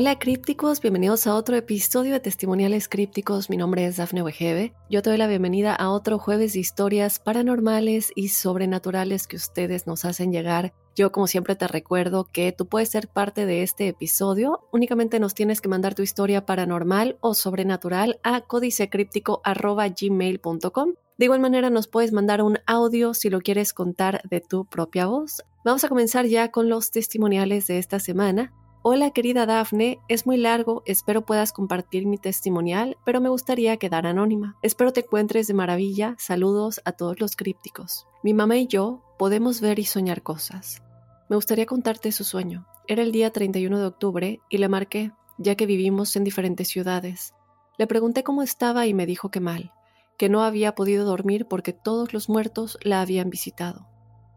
Hola crípticos, bienvenidos a otro episodio de Testimoniales Crípticos. Mi nombre es Dafne Wegebe. Yo te doy la bienvenida a otro jueves de historias paranormales y sobrenaturales que ustedes nos hacen llegar. Yo como siempre te recuerdo que tú puedes ser parte de este episodio. Únicamente nos tienes que mandar tu historia paranormal o sobrenatural a códicecríptico.gmail.com. De igual manera nos puedes mandar un audio si lo quieres contar de tu propia voz. Vamos a comenzar ya con los testimoniales de esta semana. Hola querida Dafne, es muy largo, espero puedas compartir mi testimonial, pero me gustaría quedar anónima. Espero te encuentres de maravilla, saludos a todos los crípticos. Mi mamá y yo podemos ver y soñar cosas. Me gustaría contarte su sueño. Era el día 31 de octubre y le marqué, ya que vivimos en diferentes ciudades. Le pregunté cómo estaba y me dijo que mal, que no había podido dormir porque todos los muertos la habían visitado.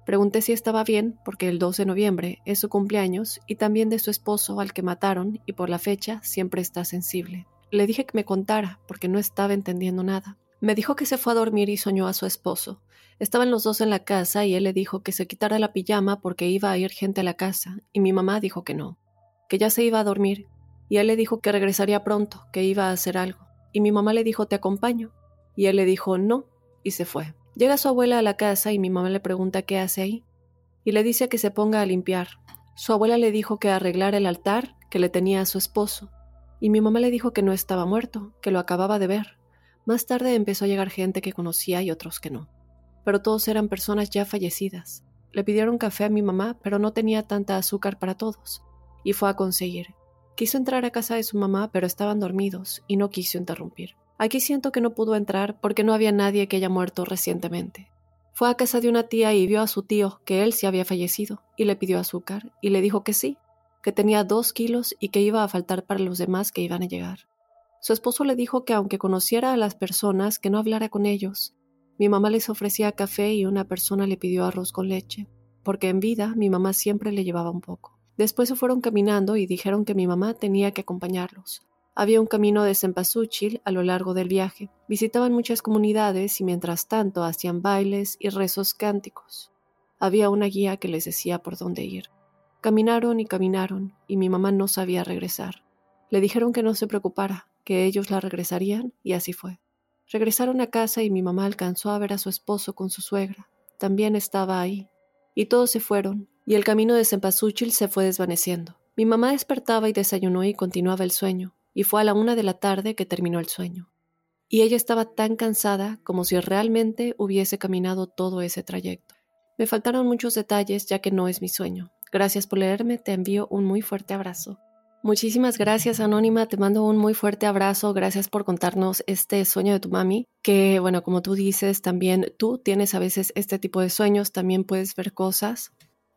Pregunté si estaba bien porque el 12 de noviembre es su cumpleaños y también de su esposo al que mataron y por la fecha siempre está sensible. Le dije que me contara porque no estaba entendiendo nada. Me dijo que se fue a dormir y soñó a su esposo. Estaban los dos en la casa y él le dijo que se quitara la pijama porque iba a ir gente a la casa y mi mamá dijo que no, que ya se iba a dormir y él le dijo que regresaría pronto, que iba a hacer algo. Y mi mamá le dijo te acompaño y él le dijo no y se fue. Llega su abuela a la casa y mi mamá le pregunta qué hace ahí, y le dice que se ponga a limpiar. Su abuela le dijo que arreglara el altar que le tenía a su esposo, y mi mamá le dijo que no estaba muerto, que lo acababa de ver. Más tarde empezó a llegar gente que conocía y otros que no. Pero todos eran personas ya fallecidas. Le pidieron café a mi mamá, pero no tenía tanta azúcar para todos, y fue a conseguir. Quiso entrar a casa de su mamá, pero estaban dormidos, y no quiso interrumpir. Aquí siento que no pudo entrar porque no había nadie que haya muerto recientemente. Fue a casa de una tía y vio a su tío que él sí había fallecido y le pidió azúcar y le dijo que sí, que tenía dos kilos y que iba a faltar para los demás que iban a llegar. Su esposo le dijo que aunque conociera a las personas, que no hablara con ellos. Mi mamá les ofrecía café y una persona le pidió arroz con leche, porque en vida mi mamá siempre le llevaba un poco. Después se fueron caminando y dijeron que mi mamá tenía que acompañarlos. Había un camino de cempasúchil a lo largo del viaje. Visitaban muchas comunidades y mientras tanto hacían bailes y rezos cánticos. Había una guía que les decía por dónde ir. Caminaron y caminaron y mi mamá no sabía regresar. Le dijeron que no se preocupara, que ellos la regresarían y así fue. Regresaron a casa y mi mamá alcanzó a ver a su esposo con su suegra. También estaba ahí. Y todos se fueron, y el camino de cempasúchil se fue desvaneciendo. Mi mamá despertaba y desayunó y continuaba el sueño, y fue a la una de la tarde que terminó el sueño. Y ella estaba tan cansada como si realmente hubiese caminado todo ese trayecto. Me faltaron muchos detalles ya que no es mi sueño. Gracias por leerme, te envío un muy fuerte abrazo. Muchísimas gracias Anónima, te mando un muy fuerte abrazo, gracias por contarnos este sueño de tu mami, que bueno, como tú dices, también tú tienes a veces este tipo de sueños, también puedes ver cosas.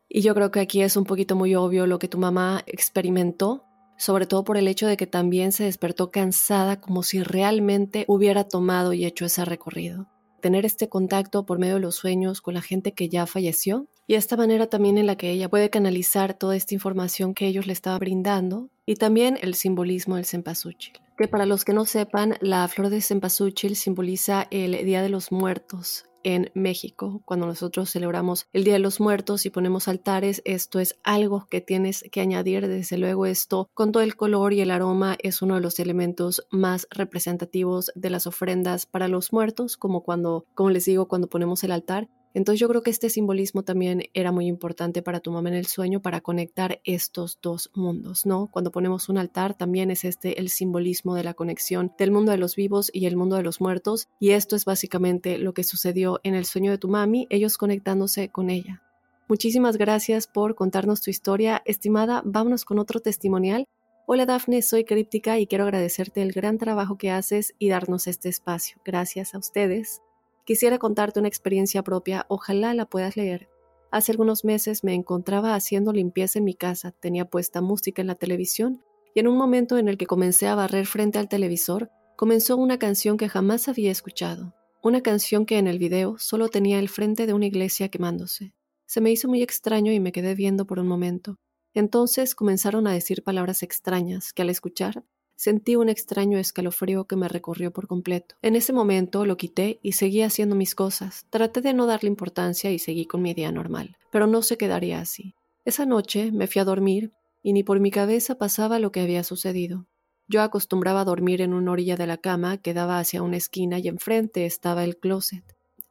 Y yo creo que aquí es un poquito muy obvio lo que tu mamá experimentó sobre todo por el hecho de que también se despertó cansada como si realmente hubiera tomado y hecho ese recorrido. Tener este contacto por medio de los sueños con la gente que ya falleció y esta manera también en la que ella puede canalizar toda esta información que ellos le estaban brindando y también el simbolismo del cempasúchil. Que para los que no sepan, la flor de cempasúchil simboliza el Día de los Muertos, en México, cuando nosotros celebramos el Día de los Muertos y ponemos altares, esto es algo que tienes que añadir, desde luego esto, con todo el color y el aroma, es uno de los elementos más representativos de las ofrendas para los muertos, como cuando, como les digo, cuando ponemos el altar, Entonces yo creo que este simbolismo también era muy importante para tu mamá en el sueño para conectar estos dos mundos, ¿no? Cuando ponemos un altar también es este el simbolismo de la conexión del mundo de los vivos y el mundo de los muertos y esto es básicamente lo que sucedió en el sueño de tu mami, ellos conectándose con ella. Muchísimas gracias por contarnos tu historia, estimada. Vámonos con otro testimonial. Hola Dafne, soy Críptica y quiero agradecerte el gran trabajo que haces y darnos este espacio. Gracias a ustedes. Quisiera contarte una experiencia propia, ojalá la puedas leer. Hace algunos meses me encontraba haciendo limpieza en mi casa, tenía puesta música en la televisión y en un momento en el que comencé a barrer frente al televisor, comenzó una canción que jamás había escuchado, una canción que en el video solo tenía el frente de una iglesia quemándose. Se me hizo muy extraño y me quedé viendo por un momento. Entonces comenzaron a decir palabras extrañas que al escuchar Sentí un extraño escalofrío que me recorrió por completo. En ese momento lo quité y seguí haciendo mis cosas. Traté de no darle importancia y seguí con mi día normal, pero no se quedaría así. Esa noche me fui a dormir y ni por mi cabeza pasaba lo que había sucedido. Yo acostumbraba a dormir en una orilla de la cama que daba hacia una esquina y enfrente estaba el closet.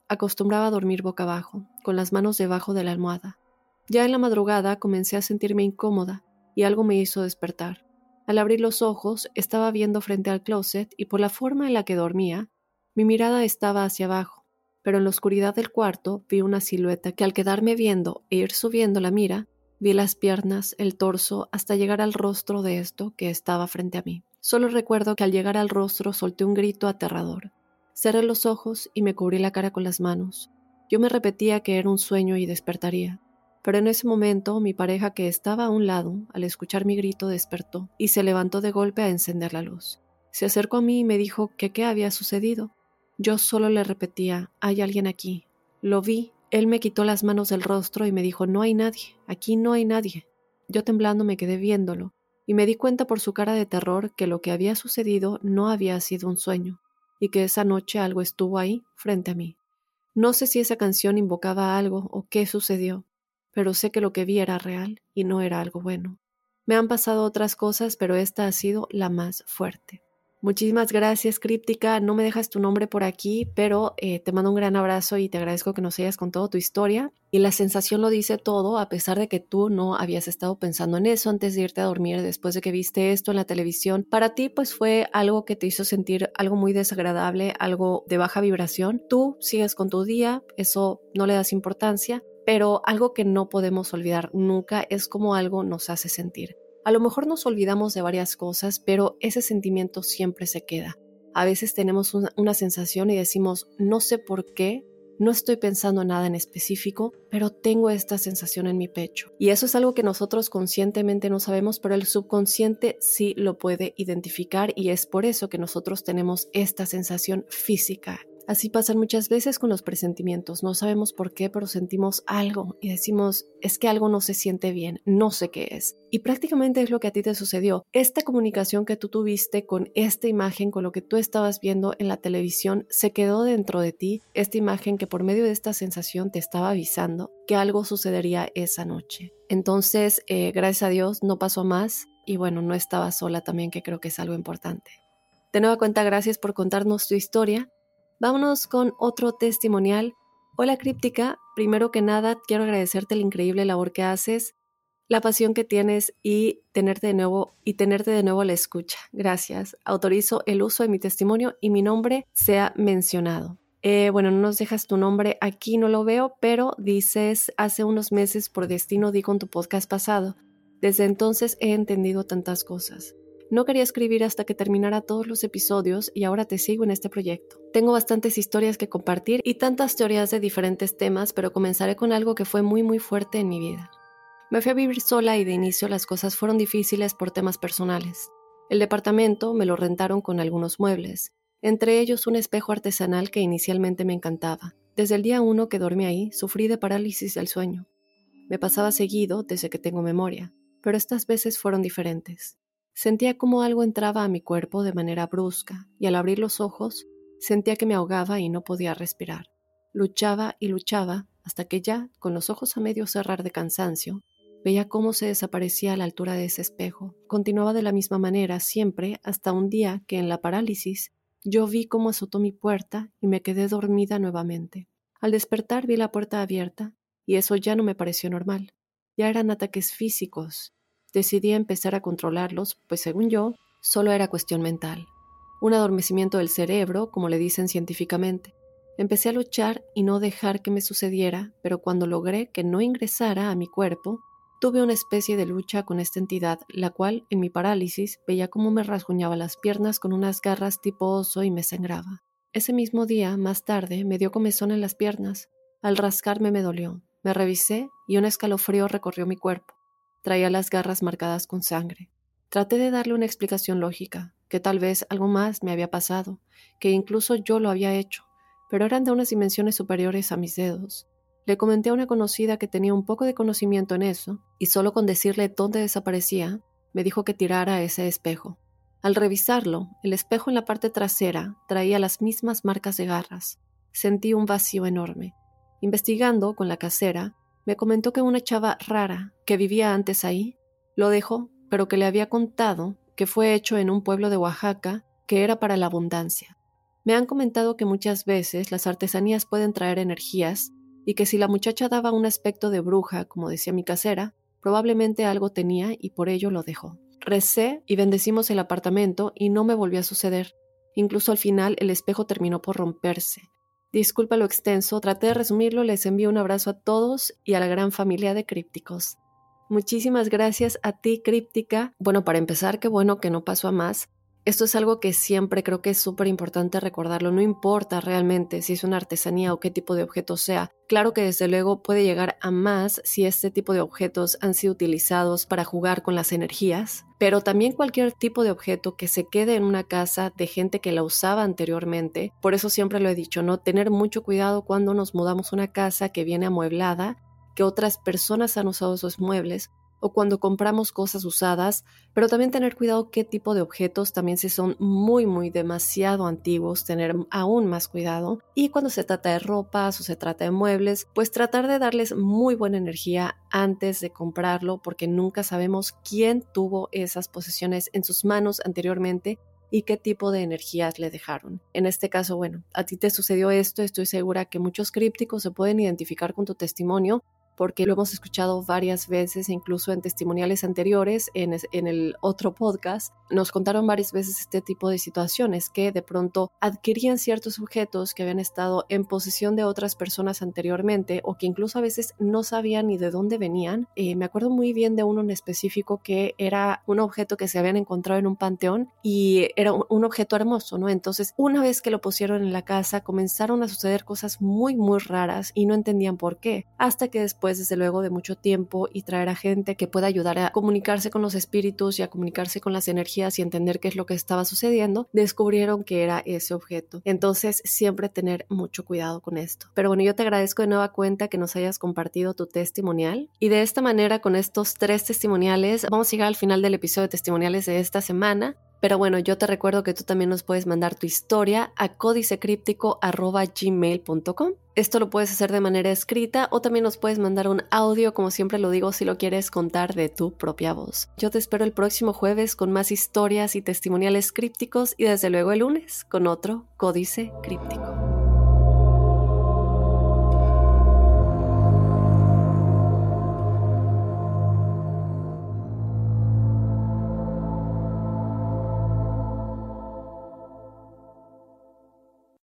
Acostumbraba a dormir boca abajo, con las manos debajo de la almohada. Ya en la madrugada comencé a sentirme incómoda y algo me hizo despertar. Al abrir los ojos, estaba viendo frente al closet y por la forma en la que dormía, mi mirada estaba hacia abajo, pero en la oscuridad del cuarto vi una silueta que al quedarme viendo e ir subiendo la mira, vi las piernas, el torso, hasta llegar al rostro de esto que estaba frente a mí. Solo recuerdo que al llegar al rostro solté un grito aterrador. Cerré los ojos y me cubrí la cara con las manos. Yo me repetía que era un sueño y despertaría. Pero en ese momento mi pareja que estaba a un lado, al escuchar mi grito, despertó y se levantó de golpe a encender la luz. Se acercó a mí y me dijo que qué había sucedido. Yo solo le repetía, hay alguien aquí. Lo vi, él me quitó las manos del rostro y me dijo, no hay nadie, aquí no hay nadie. Yo temblando me quedé viéndolo y me di cuenta por su cara de terror que lo que había sucedido no había sido un sueño y que esa noche algo estuvo ahí frente a mí. No sé si esa canción invocaba algo o qué sucedió, pero sé que lo que vi era real y no era algo bueno. Me han pasado otras cosas, pero esta ha sido la más fuerte. Muchísimas gracias, Críptica. No me dejas tu nombre por aquí, pero eh, te mando un gran abrazo y te agradezco que nos hayas contado tu historia. Y la sensación lo dice todo, a pesar de que tú no habías estado pensando en eso antes de irte a dormir, después de que viste esto en la televisión. Para ti, pues fue algo que te hizo sentir algo muy desagradable, algo de baja vibración. Tú sigues con tu día, eso no le das importancia, pero algo que no podemos olvidar nunca es cómo algo nos hace sentir. A lo mejor nos olvidamos de varias cosas, pero ese sentimiento siempre se queda. A veces tenemos una, sensación y decimos, no sé por qué, no estoy pensando nada en específico, pero tengo esta sensación en mi pecho. Y eso es algo que nosotros conscientemente no sabemos, pero el subconsciente sí lo puede identificar y es por eso que nosotros tenemos esta sensación física Así pasan muchas veces con los presentimientos. No sabemos por qué, pero sentimos algo y decimos, es que algo no se siente bien, no sé qué es. Y prácticamente es lo que a ti te sucedió. Esta comunicación que tú tuviste con esta imagen, con lo que tú estabas viendo en la televisión, se quedó dentro de ti. Esta imagen que por medio de esta sensación te estaba avisando que algo sucedería esa noche. Entonces, eh, gracias a Dios, no pasó más. Y bueno, no estaba sola también, que creo que es algo importante. De nueva cuenta, gracias por contarnos tu historia. Vámonos con otro testimonial. Hola Críptica, primero que nada quiero agradecerte la increíble labor que haces, la pasión que tienes y tenerte de nuevo y tenerte de nuevo la escucha. Gracias. Autorizo el uso de mi testimonio y mi nombre sea mencionado. Eh, bueno, no nos dejas tu nombre aquí, no lo veo, pero dices hace unos meses por destino di con tu podcast pasado. Desde entonces he entendido tantas cosas. No quería escribir hasta que terminara todos los episodios y ahora te sigo en este proyecto. Tengo bastantes historias que compartir y tantas teorías de diferentes temas, pero comenzaré con algo que fue muy muy fuerte en mi vida. Me fui a vivir sola y de inicio las cosas fueron difíciles por temas personales. El departamento me lo rentaron con algunos muebles, entre ellos un espejo artesanal que inicialmente me encantaba. Desde el día uno que dormí ahí, sufrí de parálisis del sueño. Me pasaba seguido desde que tengo memoria, pero estas veces fueron diferentes. Sentía como algo entraba a mi cuerpo de manera brusca y al abrir los ojos sentía que me ahogaba y no podía respirar. Luchaba y luchaba hasta que ya, con los ojos a medio cerrar de cansancio, veía cómo se desaparecía a la altura de ese espejo. Continuaba de la misma manera siempre hasta un día que en la parálisis yo vi cómo azotó mi puerta y me quedé dormida nuevamente. Al despertar vi la puerta abierta y eso ya no me pareció normal. Ya eran ataques físicos. Decidí empezar a controlarlos, pues según yo, solo era cuestión mental. Un adormecimiento del cerebro, como le dicen científicamente. Empecé a luchar y no dejar que me sucediera, pero cuando logré que no ingresara a mi cuerpo, tuve una especie de lucha con esta entidad, la cual, en mi parálisis, veía cómo me rasguñaba las piernas con unas garras tipo oso y me sangraba. Ese mismo día, más tarde, me dio comezón en las piernas. Al rascarme me dolió. Me revisé y un escalofrío recorrió mi cuerpo. Traía las garras marcadas con sangre. Traté de darle una explicación lógica, que tal vez algo más me había pasado, que incluso yo lo había hecho, pero eran de unas dimensiones superiores a mis dedos. Le comenté a una conocida que tenía un poco de conocimiento en eso, y solo con decirle dónde desaparecía, me dijo que tirara ese espejo. Al revisarlo, el espejo en la parte trasera traía las mismas marcas de garras. Sentí un vacío enorme. Investigando con la casera, me comentó que una chava rara que vivía antes ahí lo dejó, pero que le había contado que fue hecho en un pueblo de Oaxaca que era para la abundancia. Me han comentado que muchas veces las artesanías pueden traer energías y que si la muchacha daba un aspecto de bruja, como decía mi casera, probablemente algo tenía y por ello lo dejó. Recé y bendecimos el apartamento y no me volvió a suceder. Incluso al final el espejo terminó por romperse. Disculpa lo extenso, traté de resumirlo, les envío un abrazo a todos y a la gran familia de crípticos. Muchísimas gracias a ti, críptica. Bueno, para empezar, qué bueno que no pasó a más. Esto es algo que siempre creo que es súper importante recordarlo, no importa realmente si es una artesanía o qué tipo de objeto sea. Claro que desde luego puede llegar a más si este tipo de objetos han sido utilizados para jugar con las energías, pero también cualquier tipo de objeto que se quede en una casa de gente que la usaba anteriormente. Por eso siempre lo he dicho, ¿no? Tener mucho cuidado cuando nos mudamos a una casa que viene amueblada, que otras personas han usado esos muebles o cuando compramos cosas usadas, pero también tener cuidado qué tipo de objetos, también si son muy, muy demasiado antiguos, tener aún más cuidado. Y cuando se trata de ropas o se trata de muebles, pues tratar de darles muy buena energía antes de comprarlo, porque nunca sabemos quién tuvo esas posesiones en sus manos anteriormente y qué tipo de energías le dejaron. En este caso, bueno, a ti te sucedió esto, estoy segura que muchos crípticos se pueden identificar con tu testimonio porque lo hemos escuchado varias veces, incluso en testimoniales anteriores, en, en, el otro podcast, nos contaron varias veces este tipo de situaciones, que de pronto adquirían ciertos objetos que habían estado en posesión de otras personas anteriormente o que incluso a veces no sabían ni de dónde venían. Eh, me acuerdo muy bien de uno en específico que era un objeto que se habían encontrado en un panteón y era un, un objeto hermoso, ¿no? Entonces, una vez que lo pusieron en la casa, comenzaron a suceder cosas muy, muy raras y no entendían por qué, hasta que desde luego, de mucho tiempo y traer a gente que pueda ayudar a comunicarse con los espíritus y a comunicarse con las energías y entender qué es lo que estaba sucediendo, descubrieron que era ese objeto. Entonces, siempre tener mucho cuidado con esto. Pero bueno, yo te agradezco de nueva cuenta que nos hayas compartido tu testimonial. Y de esta manera, con estos tres testimoniales, vamos a llegar al final del episodio de testimoniales de esta semana. Pero bueno, yo te recuerdo que tú también nos puedes mandar tu historia a códicecríptico.gmail.com. Esto lo puedes hacer de manera escrita o también nos puedes mandar un audio, como siempre lo digo, si lo quieres contar de tu propia voz. Yo te espero el próximo jueves con más historias y testimoniales crípticos y desde luego el lunes con otro Códice Críptico.